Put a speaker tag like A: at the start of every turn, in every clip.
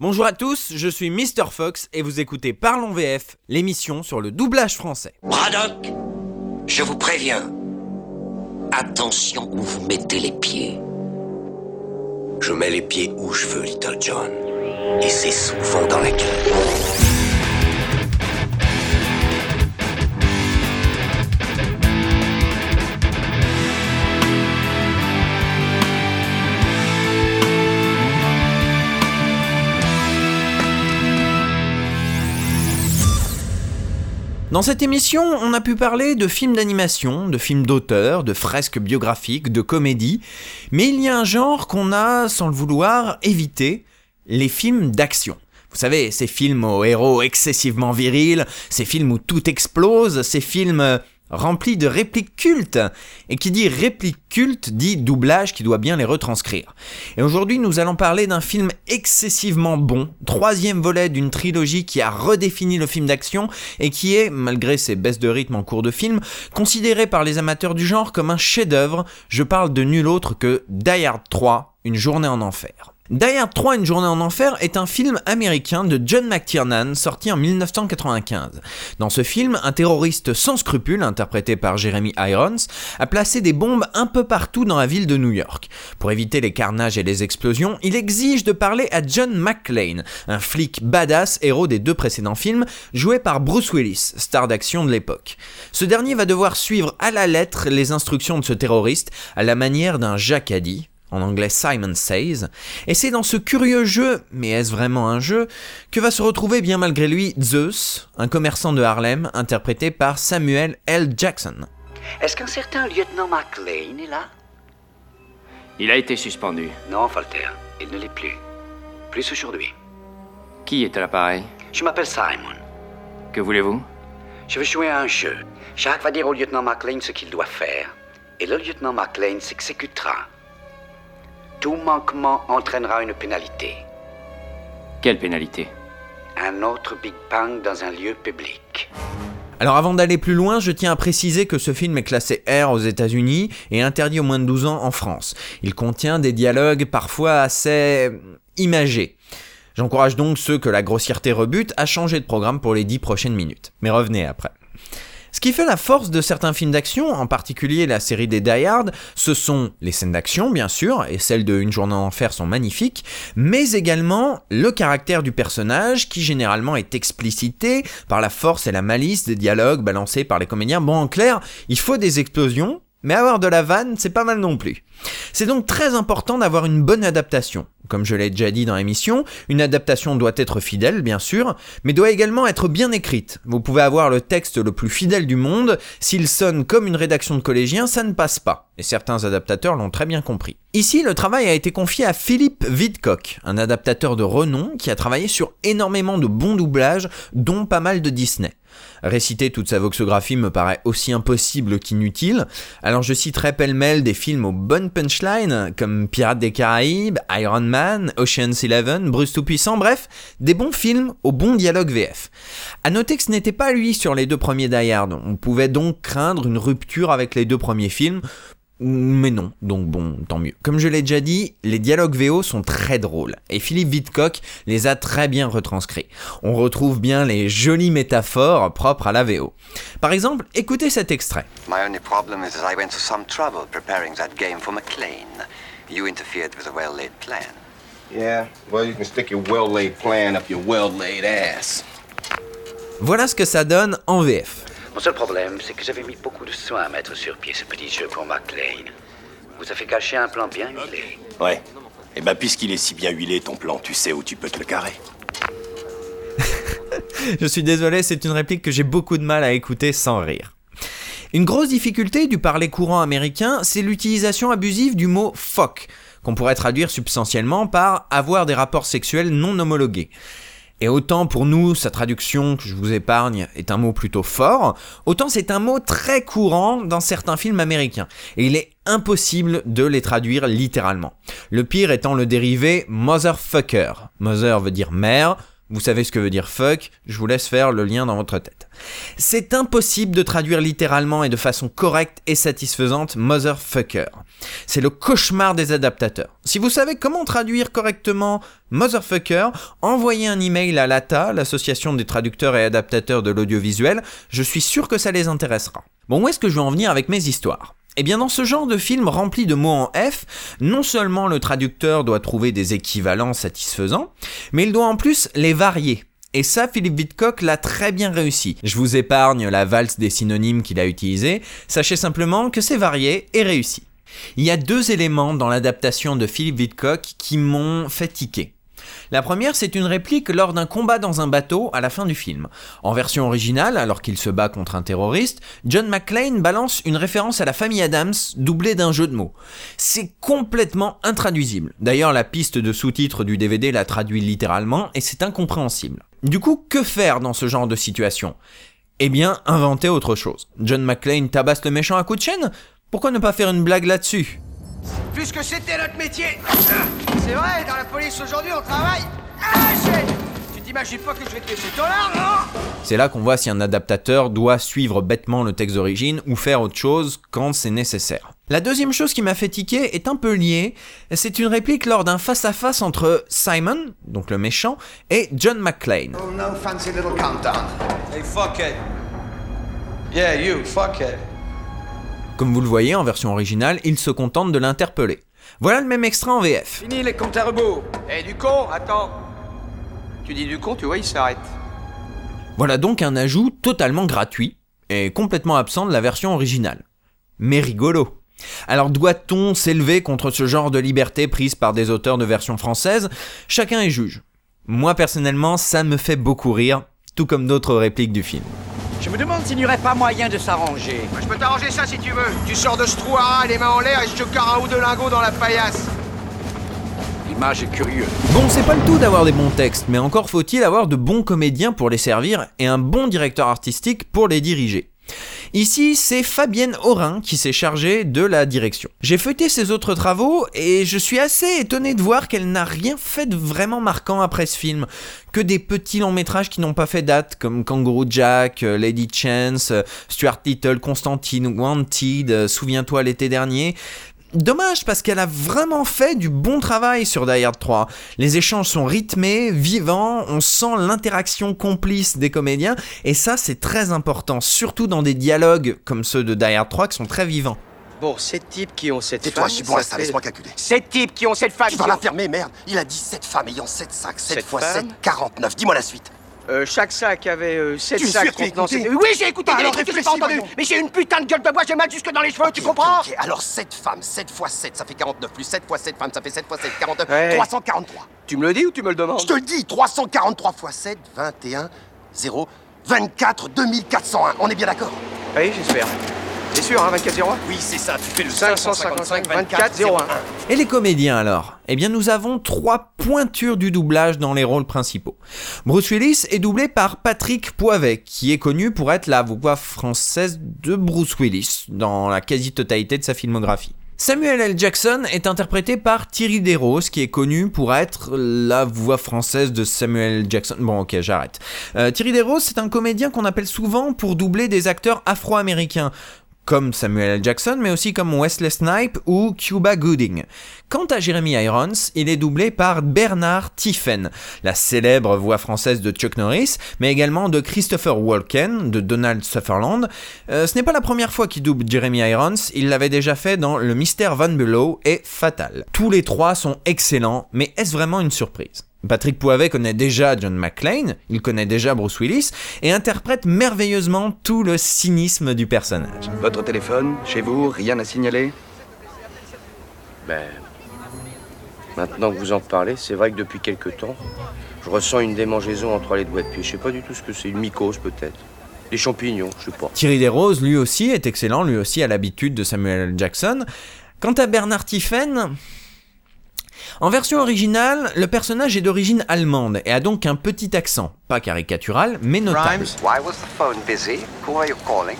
A: Bonjour à tous, je suis Mr. Fox et vous écoutez Parlons VF, l'émission sur le doublage français.
B: Braddock, je vous préviens. Attention où vous mettez les pieds. Je mets les pieds où je veux, Little John. Et c'est souvent dans la gueule.
A: Dans cette émission, on a pu parler de films d'animation, de films d'auteur, de fresques biographiques, de comédies, mais il y a un genre qu'on a, sans le vouloir, évité, les films d'action. Vous savez, ces films aux héros excessivement virils, ces films où tout explose, ces films remplis de répliques cultes. Et qui dit réplique culte dit doublage qui doit bien les retranscrire. Et aujourd'hui, nous allons parler d'un film excessivement bon, troisième volet d'une trilogie qui a redéfini le film d'action et qui est, malgré ses baisses de rythme en cours de film, considéré par les amateurs du genre comme un chef-d'œuvre. Je parle de nul autre que Die Hard 3, Une journée en enfer. Die Hard 3 Une journée en enfer est un film américain de John McTiernan sorti en 1995. Dans ce film, un terroriste sans scrupules, interprété par Jeremy Irons, a placé des bombes un peu partout dans la ville de New York. Pour éviter les carnages et les explosions, il exige de parler à John McClane, un flic badass héros des deux précédents films, joué par Bruce Willis, star d'action de l'époque. Ce dernier va devoir suivre à la lettre les instructions de ce terroriste à la manière d'un jacadi, en anglais Simon Says, et c'est dans ce curieux jeu, mais est-ce vraiment un jeu, que va se retrouver bien malgré lui Zeus, un commerçant de Harlem, interprété par Samuel L. Jackson.
C: Est-ce qu'un certain lieutenant McLean est là?
D: Il a été suspendu.
C: Non, Folter, il ne l'est plus. Plus aujourd'hui.
D: Qui est à l'appareil?
C: Je m'appelle Simon.
D: Que voulez-vous?
C: Je veux jouer à un jeu. Jacques va dire au lieutenant McLean ce qu'il doit faire. Et le lieutenant McLean s'exécutera. Tout manquement entraînera une pénalité.
D: Quelle pénalité?
C: Un autre Big Bang dans un lieu public.
A: Alors avant d'aller plus loin, je tiens à préciser que ce film est classé R aux États-Unis et interdit aux moins de 12 ans en France. Il contient des dialogues parfois assez imagés. J'encourage donc ceux que la grossièreté rebute à changer de programme pour les 10 prochaines minutes. Mais revenez après. Ce qui fait la force de certains films d'action, en particulier la série des Die Hard, ce sont les scènes d'action, bien sûr, et celles de Une journée en enfer sont magnifiques, mais également le caractère du personnage qui généralement est explicité par la force et la malice des dialogues balancés par les comédiens. Bon, en clair, il faut des explosions, mais avoir de la vanne, c'est pas mal non plus. C'est donc très important d'avoir une bonne adaptation. Comme je l'ai déjà dit dans l'émission, une adaptation doit être fidèle, bien sûr, mais doit également être bien écrite. Vous pouvez avoir le texte le plus fidèle du monde, s'il sonne comme une rédaction de collégiens, ça ne passe pas. Et certains adaptateurs l'ont très bien compris. Ici, le travail a été confié à Philippe Vidcock, un adaptateur de renom qui a travaillé sur énormément de bons doublages, dont pas mal de Disney. Réciter toute sa voxographie me paraît aussi impossible qu'inutile, alors je citerai pêle-mêle des films aux bonnes punchlines, comme Pirates des Caraïbes, Iron Man, Ocean's Eleven, Bruce Tout-Puissant, bref, des bons films aux bons dialogues VF. À noter que ce n'était pas lui sur les deux premiers Die Hard, on pouvait donc craindre une rupture avec les deux premiers films, mais non, donc bon, tant mieux. Comme je l'ai déjà dit, les dialogues VO sont très drôles, et Philippe Vidcock les a très bien retranscrits. On retrouve bien les jolies métaphores propres à la VO. Par exemple, écoutez cet extrait.
E: My only problem is that I went to some trouble preparing that game for McLean. You interfered with a well-laid plan.
F: Yeah, well, you can stick your well-laid plan up your well-laid ass.
A: Voilà ce que ça donne en VF.
C: Mon seul problème, c'est que j'avais mis beaucoup de soin à mettre sur pied ce petit jeu pour McLean. Vous a fait cacher un plan bien huilé.
G: Ouais. Et ben puisqu'il est si bien huilé ton plan, tu sais où tu peux te le carrer.
A: Je suis désolé, c'est une réplique que j'ai beaucoup de mal à écouter sans rire. Une grosse difficulté du parler courant américain, c'est l'utilisation abusive du mot fuck, qu'on pourrait traduire substantiellement par avoir des rapports sexuels non homologués. Et autant pour nous, sa traduction que je vous épargne est un mot plutôt fort, autant c'est un mot très courant dans certains films américains. Et il est impossible de les traduire littéralement. Le pire étant le dérivé motherfucker. Mother veut dire mère, Vous savez ce que veut dire fuck, je vous laisse faire le lien dans votre tête. C'est impossible de traduire littéralement et de façon correcte et satisfaisante motherfucker. C'est le cauchemar des adaptateurs. Si vous savez comment traduire correctement motherfucker, envoyez un email à l'ATA, l'association des traducteurs et adaptateurs de l'audiovisuel, je suis sûr que ça les intéressera. Bon, où est-ce que je veux en venir avec mes histoires? Eh bien dans ce genre de film rempli de mots en F, non seulement le traducteur doit trouver des équivalents satisfaisants, mais il doit en plus les varier. Et ça, Philippe Vidcock l'a très bien réussi. Je vous épargne la valse des synonymes qu'il a utilisé, sachez simplement que c'est varié et réussi. Il y a deux éléments dans l'adaptation de Philippe Vidcock qui m'ont fait tiquer. La première, c'est une réplique lors d'un combat dans un bateau à la fin du film. En version originale, alors qu'il se bat contre un terroriste, John McClane balance une référence à la famille Adams doublée d'un jeu de mots. C'est complètement intraduisible. D'ailleurs, la piste de sous-titres du DVD la traduit littéralement et c'est incompréhensible. Du coup, que faire dans ce genre de situation? Eh bien, inventer autre chose. John McClane tabasse le méchant à coup de chaîne? Pourquoi ne pas faire une blague là-dessus?
H: Puisque c'était notre métier. C'est vrai, dans la police aujourd'hui, on travaille. Ah, tu t'imagines pas que je vais te laisser ton argent
A: C'est là qu'on voit si un adaptateur doit suivre bêtement le texte d'origine ou faire autre chose quand c'est nécessaire. La deuxième chose qui m'a fait tiquer est un peu liée. C'est une réplique lors d'un face-à-face entre Simon, donc le méchant, et John McClane.
H: Oh no fancy little countdown. Hey, fuckhead. Yeah, you, fuckhead.
A: Comme vous le voyez, en version originale, il se contente de l'interpeller. Voilà le même extrait en VF.
H: Fini les comptes à rebours. Eh, du con, attends. Tu dis du con, tu vois, il s'arrête.
A: Voilà donc un ajout totalement gratuit et complètement absent de la version originale. Mais rigolo. Alors doit-on s'élever contre ce genre de liberté prise par des auteurs de version française? Chacun est juge. Moi personnellement, ça me fait beaucoup rire, tout comme d'autres répliques du film.
C: Je me demande s'il n'y aurait pas moyen de s'arranger.
H: Je peux t'arranger ça si tu veux. Tu sors de ce trou à les mains en l'air et je te carre un ou deux lingots dans la paillasse.
C: L'image est curieuse.
A: Bon, c'est pas le tout d'avoir des bons textes, mais encore faut-il avoir de bons comédiens pour les servir et un bon directeur artistique pour les diriger. Ici, c'est Fabienne Aurin qui s'est chargée de la direction. J'ai feuilleté ses autres travaux et je suis assez étonné de voir qu'elle n'a rien fait de vraiment marquant après ce film. Que des petits longs métrages qui n'ont pas fait date, comme Kangaroo Jack, euh, Lady Chance, euh, Stuart Little, Constantine, Wanted, euh, Souviens-toi l'été dernier. Dommage parce qu'elle a vraiment fait du bon travail sur Die Hard 3. Les échanges sont rythmés, vivants, on sent l'interaction complice des comédiens et ça c'est très important, surtout dans des dialogues comme ceux de Die Hard 3 qui sont très vivants.
H: Bon, ces types qui ont cette
E: Tais-toi,
H: femme...
E: je suis bon à
H: ça
E: ça,
H: fait-
E: laisse-moi calculer.
H: Ces types qui ont cette femme...
E: Tu vas la fermer, merde. Il a dit 7 femmes ayant 7 sacs. 7
H: Sept
E: fois 7,
H: femmes
E: 49. Dis-moi la suite.
H: Euh, chaque sac avait 7
E: Tu es
H: sacs
E: sûr que tu as
H: contenant...
E: écouté
H: Oui, j'ai écouté, des
E: alors
H: trucs que j'ai
E: réfléchis,
H: pas entendu. Mais j'ai une putain de gueule de bois, j'ai mal jusque dans les cheveux, tu
E: Ok,
H: comprends
E: ok, alors 7 femmes, 7 fois 7, ça fait 49. Plus 7 fois 7 femmes, ça fait 7 fois 7, 49.
H: Ouais.
E: 343.
H: Tu me le dis ou tu me le demandes
E: Je te le dis, 343 fois 7, 21, 0, 24, 2401. On est bien d'accord?
H: Oui, j'espère. C'est sûr, hein, 24 01
E: Oui, c'est ça, tu fais le
H: 555 24 01.
A: Et les comédiens alors? Eh bien nous avons trois pointures du doublage dans les rôles principaux. Bruce Willis est doublé par Patrick Poivet, qui est connu pour être la voix française de Bruce Willis dans la quasi-totalité de sa filmographie. Samuel L. Jackson est interprété par Thierry Desroses, qui est connu pour être la voix française de Samuel L. Jackson. Bon, ok, j'arrête. Euh, Thierry Desroses, c'est un comédien qu'on appelle souvent pour doubler des acteurs afro-américains comme Samuel L. Jackson, mais aussi comme Wesley Snipe ou Cuba Gooding. Quant à Jeremy Irons, il est doublé par Bernard Tiffen, la célèbre voix française de Chuck Norris, mais également de Christopher Walken, de Donald Sutherland. Euh, ce n'est pas la première fois qu'il double Jeremy Irons, il l'avait déjà fait dans Le Mystère Van Below et Fatal. Tous les trois sont excellents, mais est-ce vraiment une surprise? Patrick Poivet connaît déjà John McClane, il connaît déjà Bruce Willis, et interprète merveilleusement tout le cynisme du personnage.
I: Votre téléphone, chez vous, rien à signaler?
J: Ben. Maintenant que vous en parlez, c'est vrai que depuis quelque temps, je ressens une démangeaison entre les doigts de pied. Je sais pas du tout ce que c'est, une mycose peut-être. Des champignons, je sais pas.
A: Thierry Desroses, lui aussi, est excellent, lui aussi a l'habitude de Samuel L. Jackson. Quant à Bernard Tiffen, en version originale, le personnage est d'origine allemande et a donc un petit accent, pas caricatural, mais notable.
E: Why was the phone busy? Who are you calling?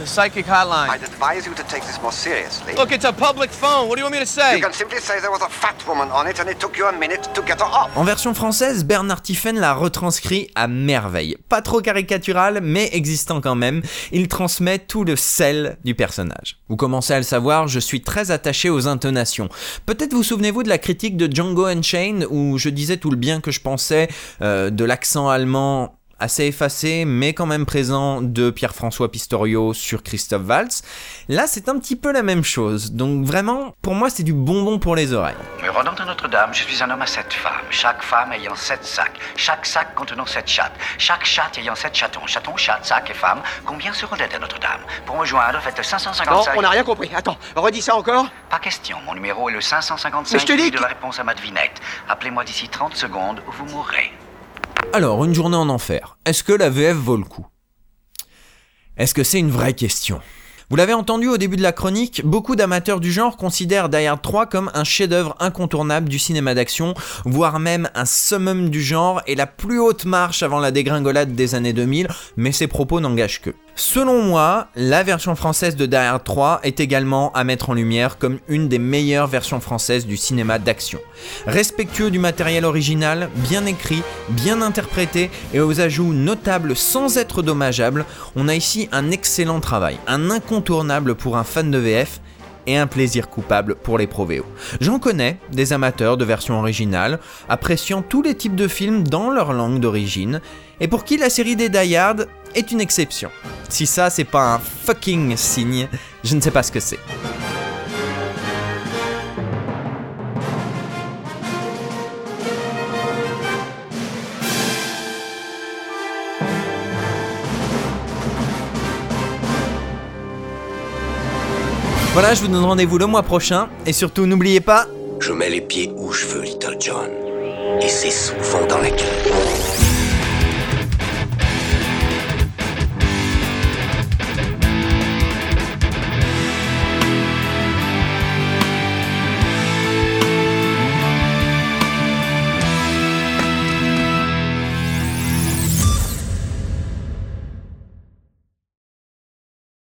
H: The psychic hotline.
E: I'd advise you to take this more seriously.
H: Look, it's a public phone. What do you want me to say?
E: You can simply say there was a fat woman on it and it took you a minute to get her off.
A: En version française, Bernard Tiffen l'a retranscrit à merveille. Pas trop caricatural, mais existant quand même. Il transmet tout le sel du personnage. Vous commencez à le savoir, je suis très attaché aux intonations. Peut-être vous souvenez-vous de la critique de Django Unchained où je disais tout le bien que je pensais euh, de l'accent allemand assez effacé, mais quand même présent de Pierre-François Pistorio sur Christophe Waltz. Là, c'est un petit peu la même chose. Donc vraiment, pour moi, c'est du bonbon pour les oreilles.
C: Me rendant à Notre-Dame, je suis un homme à sept femmes, chaque femme ayant sept sacs, chaque sac contenant sept chattes, chaque chatte ayant sept chatons, chatons, chatte, sac et femme. Combien seront dettes à Notre-Dame? Pour me joindre, faites
H: Non,
C: 555...
H: on n'a rien compris. Attends, redis ça encore.
C: Pas question, mon numéro est le 555
H: Mais je te dis
C: de la réponse à ma devinette. Appelez-moi d'ici 30 secondes ou vous mourrez.
A: Alors, une journée en enfer. Est-ce que la VF vaut le coup? Est-ce que c'est une vraie question? Vous l'avez entendu au début de la chronique, beaucoup d'amateurs du genre considèrent Die Hard 3 comme un chef-d'œuvre incontournable du cinéma d'action, voire même un summum du genre et la plus haute marche avant la dégringolade des années 2000, mais ces propos n'engagent que. Selon moi, la version française de Die Hard 3 est également à mettre en lumière comme une des meilleures versions françaises du cinéma d'action. Respectueux du matériel original, bien écrit, bien interprété et aux ajouts notables sans être dommageable, on a ici un excellent travail, un incontournable pour un fan de VF et un plaisir coupable pour les provéos. J'en connais des amateurs de versions originales, appréciant tous les types de films dans leur langue d'origine, et pour qui la série des Die est une exception. Si ça c'est pas un fucking signe, je ne sais pas ce que c'est. Voilà, je vous donne rendez-vous le mois prochain, et surtout n'oubliez pas,
B: Je mets les pieds où je veux, Little John. Et c'est souvent dans la gueule.